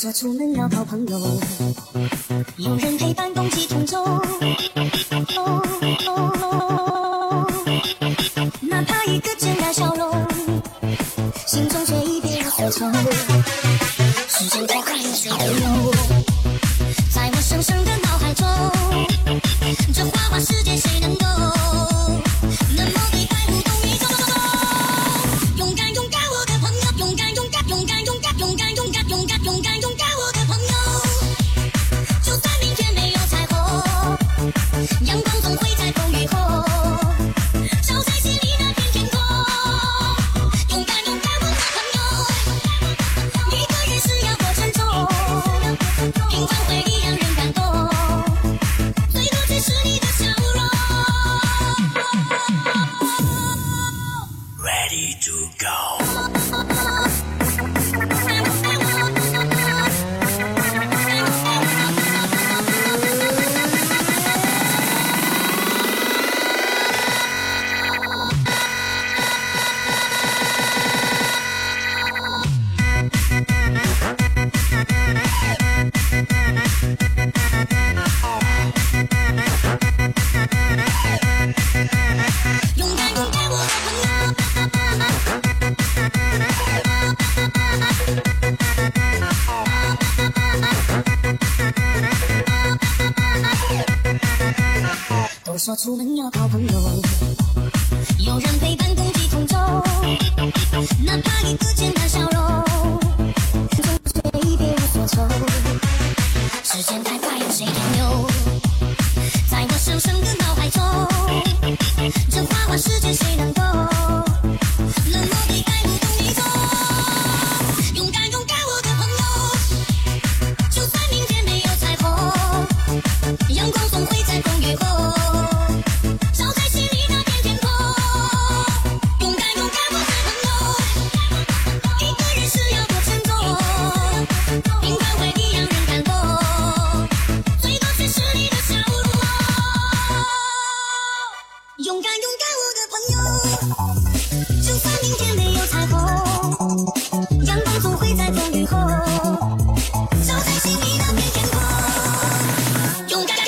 说出门要靠朋友，有人陪伴共济同舟。哪怕一个简单笑容，心中却已别无所求。时间太快，水流。哦。说出门要靠朋友，有人陪伴，共济同舟。哪怕一个简单笑容，总有谁别无所求。时间太快，有谁停留在我深深的脑海中。这花花世界，谁能够冷漠？勇敢勇敢我的朋友。就算明天没有彩虹阳光总会在风雨后照在心里那片天空勇敢